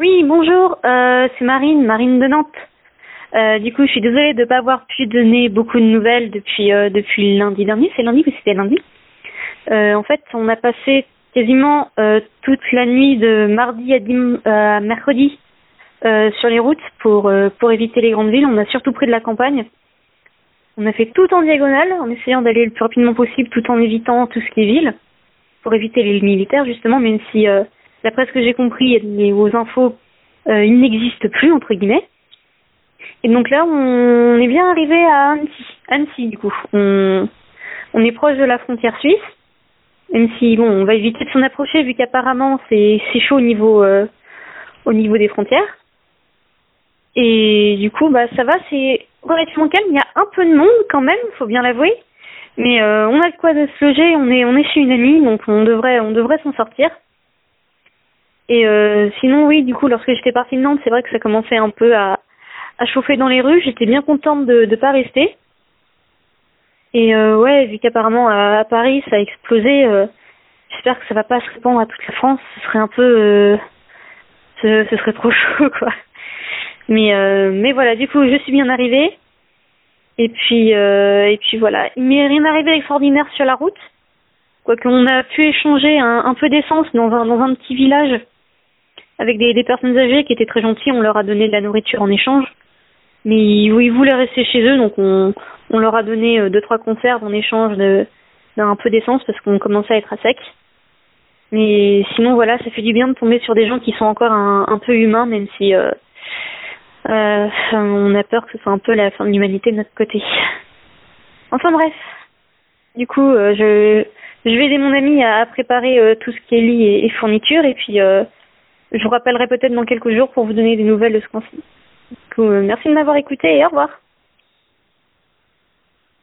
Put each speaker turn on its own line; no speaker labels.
Oui, bonjour, euh, c'est Marine, Marine de Nantes. Euh, du coup, je suis désolée de ne pas avoir pu donner beaucoup de nouvelles depuis, euh, depuis lundi dernier. C'est lundi ou c'était lundi euh, En fait, on a passé quasiment euh, toute la nuit de mardi à, dim à mercredi sur les routes pour, pour éviter les grandes villes. On a surtout pris de la campagne. On a fait tout en diagonale en essayant d'aller le plus rapidement possible tout en évitant tout ce qui est ville pour éviter les militaires justement, même si d'après ce que j'ai compris et aux infos, euh, ils n'existent plus entre guillemets. Et donc là, on est bien arrivé à Annecy, Annecy du coup. On, est proche de la frontière suisse, même si bon, on va éviter de s'en approcher vu qu'apparemment c'est c'est chaud au niveau euh, au niveau des frontières. Et du coup, bah ça va, c'est relativement calme. Il y a un peu de monde quand même, faut bien l'avouer. Mais euh, on a de quoi de se loger. On est on est chez une amie, donc on devrait on devrait s'en sortir. Et euh, sinon, oui, du coup, lorsque j'étais partie de Nantes, c'est vrai que ça commençait un peu à, à chauffer dans les rues. J'étais bien contente de ne pas rester. Et euh, ouais, vu qu'apparemment à, à Paris ça a explosé, euh, j'espère que ça va pas se répandre à toute la France. Ce serait un peu, euh, ce, ce serait trop chaud quoi. Mais euh, mais voilà, du coup je suis bien arrivée. Et puis et puis voilà, il m'est rien arrivé d'extraordinaire sur la route. Quoique on a pu échanger un, un peu d'essence dans un dans un petit village avec des, personnes âgées qui étaient très gentilles. On leur a donné de la nourriture en échange. Mais ils, voulaient rester chez eux, donc on, on leur a donné euh, deux trois conserves en échange d'un peu d'essence parce qu'on commençait à être à sec. Mais sinon voilà, ça fait du bien de tomber sur des gens qui sont encore un, peu humains, même si euh, euh, on a peur que ce soit un peu la fin de l'humanité de notre côté. Enfin bref, du coup, je je vais aider mon ami à, préparer tout ce qui est lit et, et fourniture, et puis je vous rappellerai peut-être dans quelques jours pour vous donner des nouvelles de ce qu'on euh, merci de m'avoir écouté et au revoir.